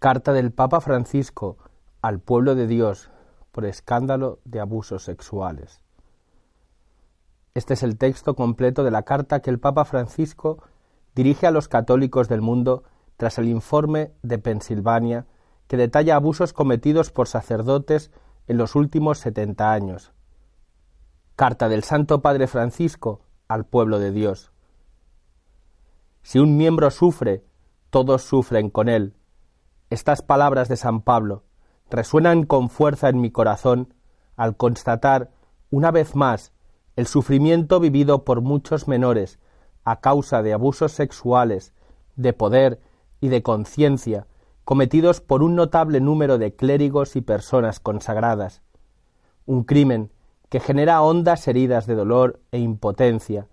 Carta del Papa Francisco al pueblo de Dios por escándalo de abusos sexuales. Este es el texto completo de la carta que el Papa Francisco dirige a los católicos del mundo tras el informe de Pensilvania que detalla abusos cometidos por sacerdotes en los últimos setenta años. Carta del Santo Padre Francisco al pueblo de Dios. Si un miembro sufre, todos sufren con él. Estas palabras de San Pablo resuenan con fuerza en mi corazón al constatar, una vez más, el sufrimiento vivido por muchos menores a causa de abusos sexuales, de poder y de conciencia cometidos por un notable número de clérigos y personas consagradas. Un crimen que genera hondas heridas de dolor e impotencia,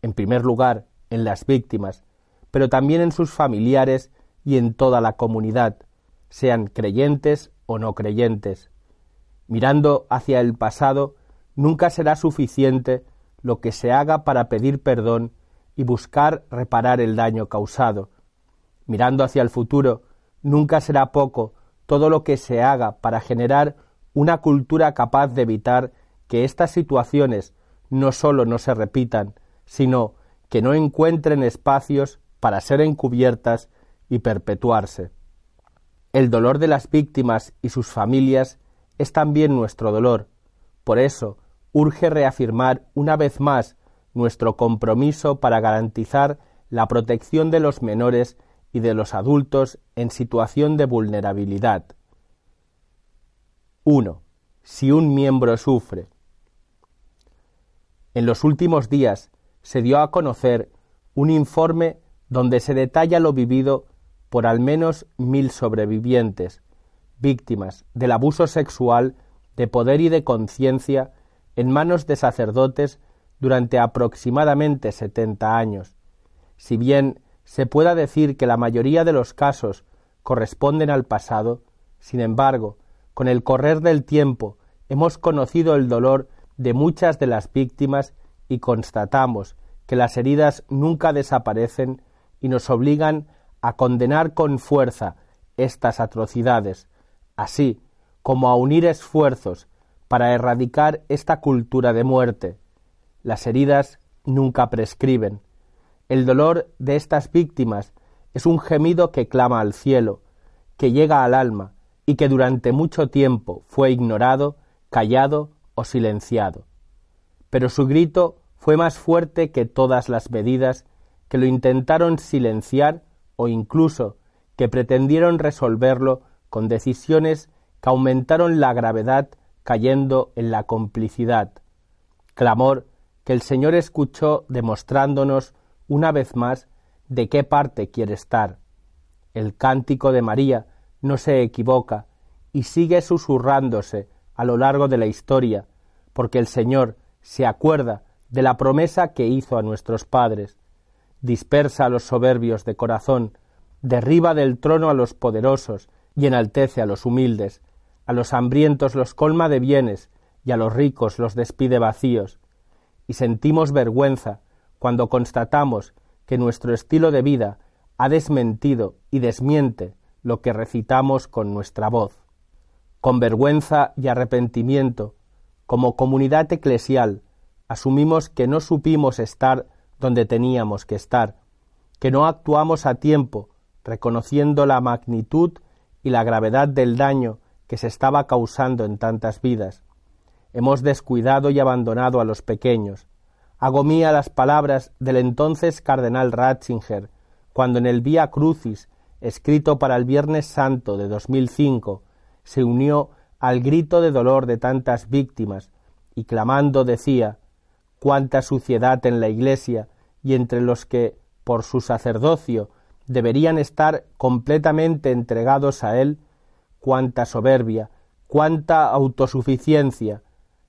en primer lugar en las víctimas, pero también en sus familiares y en toda la comunidad, sean creyentes o no creyentes. Mirando hacia el pasado, nunca será suficiente lo que se haga para pedir perdón y buscar reparar el daño causado. Mirando hacia el futuro, nunca será poco todo lo que se haga para generar una cultura capaz de evitar que estas situaciones no sólo no se repitan, sino que no encuentren espacios para ser encubiertas y perpetuarse. El dolor de las víctimas y sus familias es también nuestro dolor. Por eso, urge reafirmar una vez más nuestro compromiso para garantizar la protección de los menores y de los adultos en situación de vulnerabilidad. 1. Si un miembro sufre. En los últimos días se dio a conocer un informe donde se detalla lo vivido por al menos mil sobrevivientes, víctimas del abuso sexual de poder y de conciencia en manos de sacerdotes durante aproximadamente setenta años. Si bien se pueda decir que la mayoría de los casos corresponden al pasado, sin embargo, con el correr del tiempo hemos conocido el dolor de muchas de las víctimas y constatamos que las heridas nunca desaparecen y nos obligan a condenar con fuerza estas atrocidades, así como a unir esfuerzos para erradicar esta cultura de muerte. Las heridas nunca prescriben. El dolor de estas víctimas es un gemido que clama al cielo, que llega al alma y que durante mucho tiempo fue ignorado, callado o silenciado. Pero su grito fue más fuerte que todas las medidas que lo intentaron silenciar o incluso que pretendieron resolverlo con decisiones que aumentaron la gravedad cayendo en la complicidad. Clamor que el Señor escuchó demostrándonos una vez más de qué parte quiere estar. El cántico de María no se equivoca y sigue susurrándose a lo largo de la historia, porque el Señor se acuerda de la promesa que hizo a nuestros padres. Dispersa a los soberbios de corazón, derriba del trono a los poderosos y enaltece a los humildes, a los hambrientos los colma de bienes y a los ricos los despide vacíos. Y sentimos vergüenza cuando constatamos que nuestro estilo de vida ha desmentido y desmiente lo que recitamos con nuestra voz. Con vergüenza y arrepentimiento, como comunidad eclesial, asumimos que no supimos estar donde teníamos que estar, que no actuamos a tiempo, reconociendo la magnitud y la gravedad del daño que se estaba causando en tantas vidas. Hemos descuidado y abandonado a los pequeños, Hago mía las palabras del entonces cardenal Ratzinger, cuando en el Vía Crucis, escrito para el Viernes Santo de 2005, se unió al grito de dolor de tantas víctimas y clamando decía cuánta suciedad en la Iglesia y entre los que, por su sacerdocio, deberían estar completamente entregados a Él, cuánta soberbia, cuánta autosuficiencia,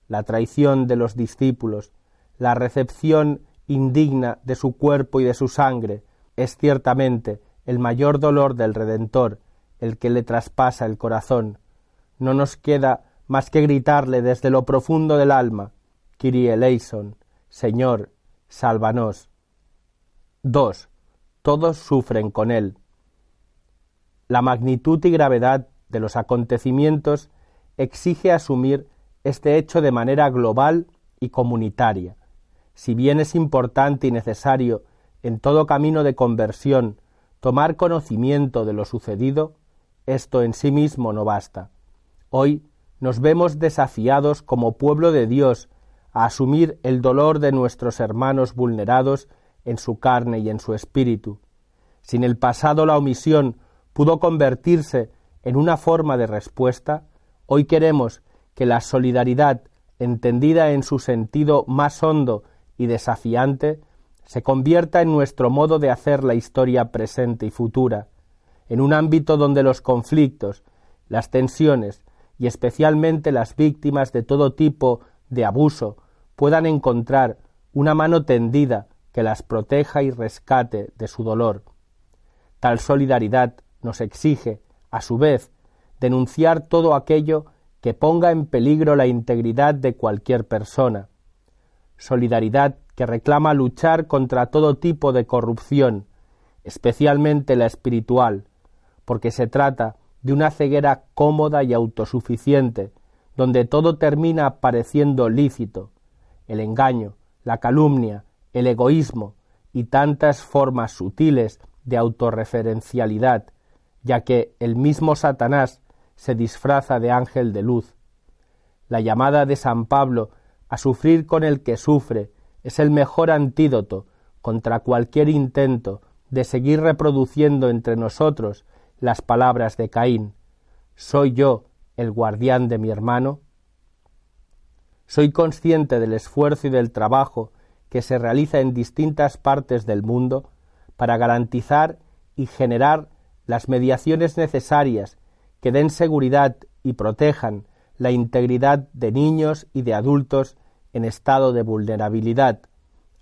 la traición de los discípulos, la recepción indigna de su cuerpo y de su sangre, es ciertamente el mayor dolor del Redentor, el que le traspasa el corazón. No nos queda más que gritarle desde lo profundo del alma, Kyrie eleison, Señor, sálvanos. 2. Todos sufren con él. La magnitud y gravedad de los acontecimientos exige asumir este hecho de manera global y comunitaria. Si bien es importante y necesario en todo camino de conversión tomar conocimiento de lo sucedido, esto en sí mismo no basta. Hoy nos vemos desafiados como pueblo de Dios a asumir el dolor de nuestros hermanos vulnerados en su carne y en su espíritu. Si en el pasado la omisión pudo convertirse en una forma de respuesta, hoy queremos que la solidaridad, entendida en su sentido más hondo y desafiante, se convierta en nuestro modo de hacer la historia presente y futura, en un ámbito donde los conflictos, las tensiones y especialmente las víctimas de todo tipo de abuso puedan encontrar una mano tendida que las proteja y rescate de su dolor. Tal solidaridad nos exige, a su vez, denunciar todo aquello que ponga en peligro la integridad de cualquier persona. Solidaridad que reclama luchar contra todo tipo de corrupción, especialmente la espiritual, porque se trata de una ceguera cómoda y autosuficiente, donde todo termina pareciendo lícito, el engaño, la calumnia, el egoísmo y tantas formas sutiles de autorreferencialidad, ya que el mismo Satanás se disfraza de ángel de luz. La llamada de San Pablo a sufrir con el que sufre es el mejor antídoto contra cualquier intento de seguir reproduciendo entre nosotros las palabras de Caín ¿Soy yo el guardián de mi hermano? Soy consciente del esfuerzo y del trabajo que se realiza en distintas partes del mundo para garantizar y generar las mediaciones necesarias que den seguridad y protejan la integridad de niños y de adultos en estado de vulnerabilidad,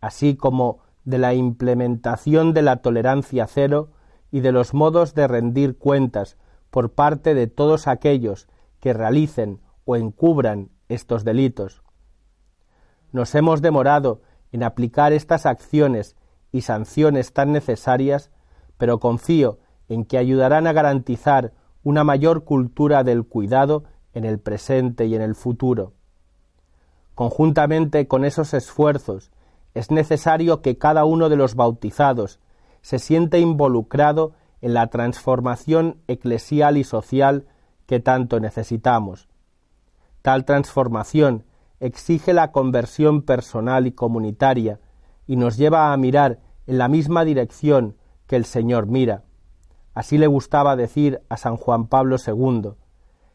así como de la implementación de la tolerancia cero y de los modos de rendir cuentas por parte de todos aquellos que realicen o encubran estos delitos. Nos hemos demorado en aplicar estas acciones y sanciones tan necesarias, pero confío en que ayudarán a garantizar una mayor cultura del cuidado en el presente y en el futuro. Conjuntamente con esos esfuerzos, es necesario que cada uno de los bautizados se sienta involucrado en la transformación eclesial y social que tanto necesitamos. Tal transformación exige la conversión personal y comunitaria y nos lleva a mirar en la misma dirección que el Señor mira. Así le gustaba decir a San Juan Pablo II,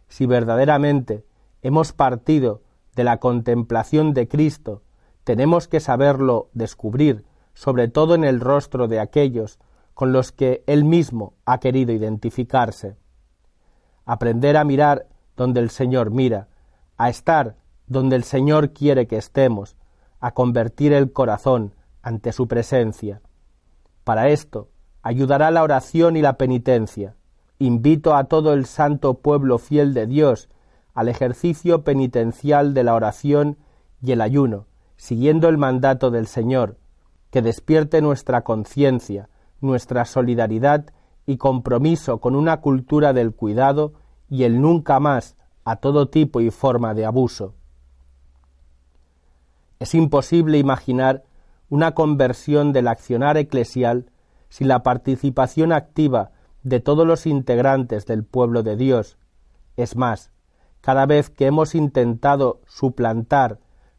si verdaderamente hemos partido de la contemplación de Cristo, tenemos que saberlo descubrir, sobre todo en el rostro de aquellos con los que Él mismo ha querido identificarse. Aprender a mirar donde el Señor mira, a estar donde el Señor quiere que estemos, a convertir el corazón ante su presencia. Para esto ayudará la oración y la penitencia. Invito a todo el santo pueblo fiel de Dios al ejercicio penitencial de la oración y el ayuno, siguiendo el mandato del Señor, que despierte nuestra conciencia, nuestra solidaridad y compromiso con una cultura del cuidado y el nunca más a todo tipo y forma de abuso. Es imposible imaginar una conversión del accionar eclesial sin la participación activa de todos los integrantes del pueblo de Dios. Es más, cada vez que hemos intentado suplantar,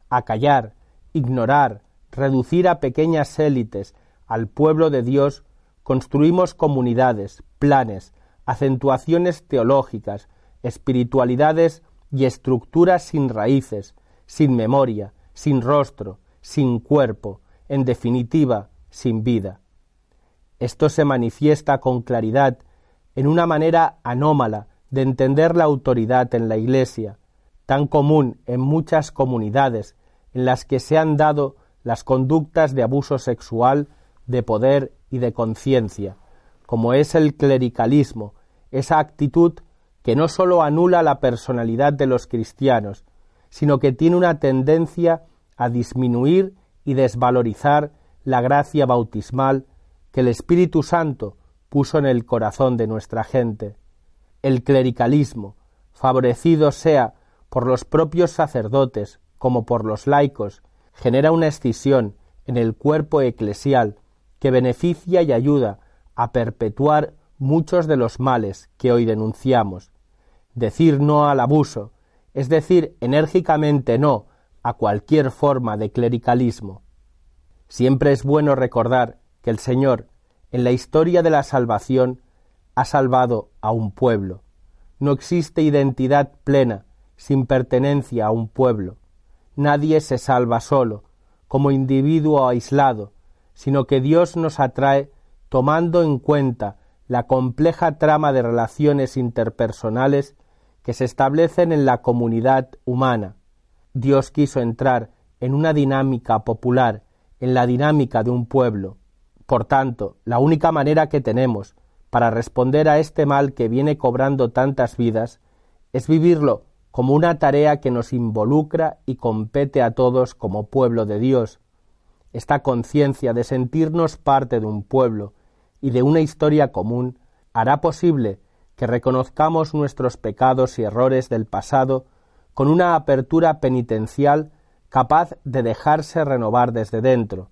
acallar, ignorar, reducir a pequeñas élites al pueblo de Dios, construimos comunidades, planes, acentuaciones teológicas, espiritualidades y estructuras sin raíces, sin memoria, sin rostro, sin cuerpo, en definitiva, sin vida. Esto se manifiesta con claridad en una manera anómala de entender la autoridad en la Iglesia, tan común en muchas comunidades en las que se han dado las conductas de abuso sexual, de poder y de conciencia, como es el clericalismo, esa actitud que no sólo anula la personalidad de los cristianos, sino que tiene una tendencia a disminuir y desvalorizar la gracia bautismal que el Espíritu Santo puso en el corazón de nuestra gente. El clericalismo, favorecido sea por los propios sacerdotes como por los laicos, genera una escisión en el cuerpo eclesial que beneficia y ayuda a perpetuar muchos de los males que hoy denunciamos. Decir no al abuso es decir enérgicamente no a cualquier forma de clericalismo. Siempre es bueno recordar que el Señor, en la historia de la salvación, ha salvado a un pueblo. No existe identidad plena sin pertenencia a un pueblo. Nadie se salva solo, como individuo aislado, sino que Dios nos atrae tomando en cuenta la compleja trama de relaciones interpersonales que se establecen en la comunidad humana. Dios quiso entrar en una dinámica popular, en la dinámica de un pueblo. Por tanto, la única manera que tenemos para responder a este mal que viene cobrando tantas vidas es vivirlo como una tarea que nos involucra y compete a todos como pueblo de Dios. Esta conciencia de sentirnos parte de un pueblo y de una historia común hará posible que reconozcamos nuestros pecados y errores del pasado con una apertura penitencial capaz de dejarse renovar desde dentro.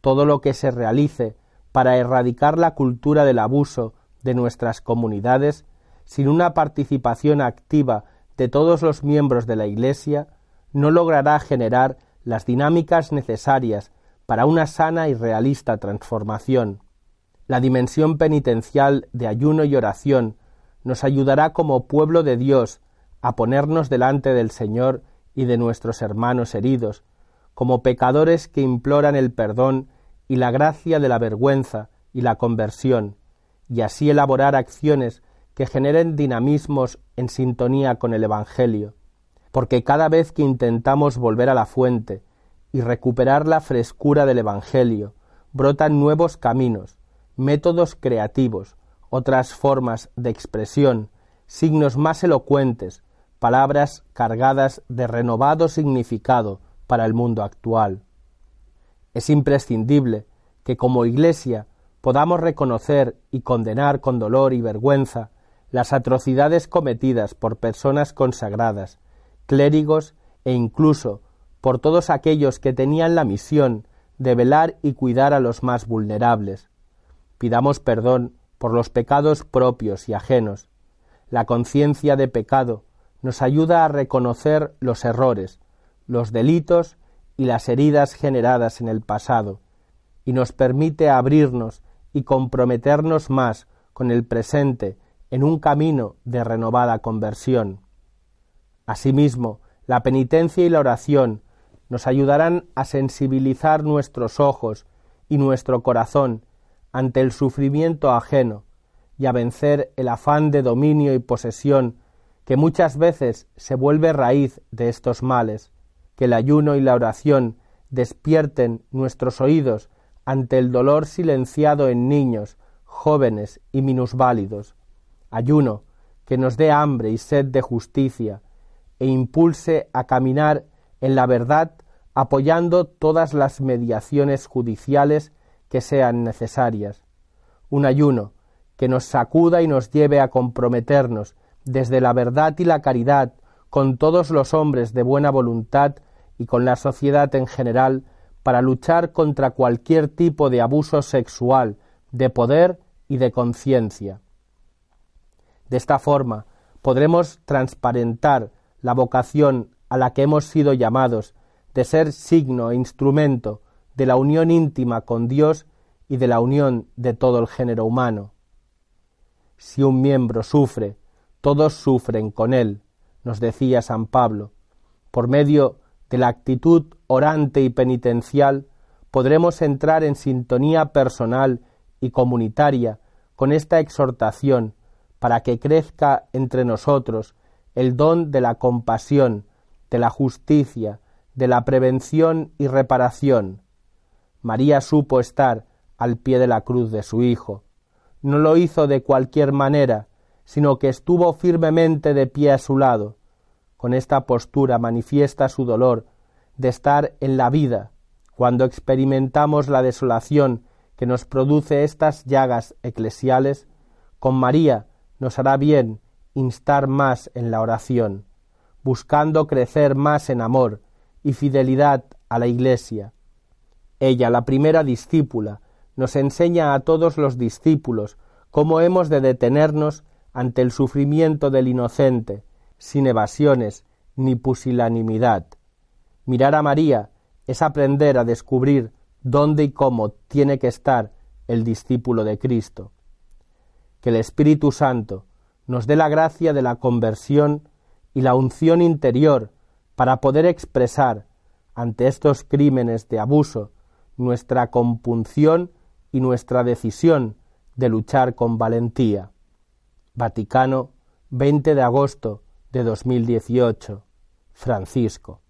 Todo lo que se realice para erradicar la cultura del abuso de nuestras comunidades sin una participación activa de todos los miembros de la Iglesia no logrará generar las dinámicas necesarias para una sana y realista transformación. La dimensión penitencial de ayuno y oración nos ayudará como pueblo de Dios a ponernos delante del Señor y de nuestros hermanos heridos, como pecadores que imploran el perdón y la gracia de la vergüenza y la conversión, y así elaborar acciones que generen dinamismos en sintonía con el Evangelio, porque cada vez que intentamos volver a la fuente y recuperar la frescura del Evangelio, brotan nuevos caminos, métodos creativos, otras formas de expresión, signos más elocuentes, palabras cargadas de renovado significado para el mundo actual. Es imprescindible que como Iglesia podamos reconocer y condenar con dolor y vergüenza las atrocidades cometidas por personas consagradas, clérigos e incluso por todos aquellos que tenían la misión de velar y cuidar a los más vulnerables. Pidamos perdón por los pecados propios y ajenos. La conciencia de pecado nos ayuda a reconocer los errores, los delitos y las heridas generadas en el pasado, y nos permite abrirnos y comprometernos más con el presente en un camino de renovada conversión. Asimismo, la penitencia y la oración nos ayudarán a sensibilizar nuestros ojos y nuestro corazón ante el sufrimiento ajeno y a vencer el afán de dominio y posesión que muchas veces se vuelve raíz de estos males, que el ayuno y la oración despierten nuestros oídos ante el dolor silenciado en niños, jóvenes y minusválidos, ayuno que nos dé hambre y sed de justicia, e impulse a caminar en la verdad apoyando todas las mediaciones judiciales que sean necesarias. Un ayuno que nos sacuda y nos lleve a comprometernos desde la verdad y la caridad con todos los hombres de buena voluntad y con la sociedad en general para luchar contra cualquier tipo de abuso sexual, de poder y de conciencia. De esta forma podremos transparentar la vocación a la que hemos sido llamados de ser signo e instrumento de la unión íntima con Dios y de la unión de todo el género humano. Si un miembro sufre, todos sufren con él, nos decía San Pablo. Por medio de la actitud orante y penitencial podremos entrar en sintonía personal y comunitaria con esta exhortación para que crezca entre nosotros el don de la compasión, de la justicia, de la prevención y reparación. María supo estar al pie de la cruz de su Hijo. No lo hizo de cualquier manera, sino que estuvo firmemente de pie a su lado. Con esta postura manifiesta su dolor de estar en la vida, cuando experimentamos la desolación que nos produce estas llagas eclesiales, con María nos hará bien instar más en la oración, buscando crecer más en amor y fidelidad a la Iglesia. Ella, la primera discípula, nos enseña a todos los discípulos cómo hemos de detenernos ante el sufrimiento del inocente, sin evasiones ni pusilanimidad. Mirar a María es aprender a descubrir dónde y cómo tiene que estar el discípulo de Cristo. Que el Espíritu Santo nos dé la gracia de la conversión y la unción interior para poder expresar ante estos crímenes de abuso nuestra compunción y nuestra decisión de luchar con valentía. Vaticano, 20 de agosto de 2018. Francisco.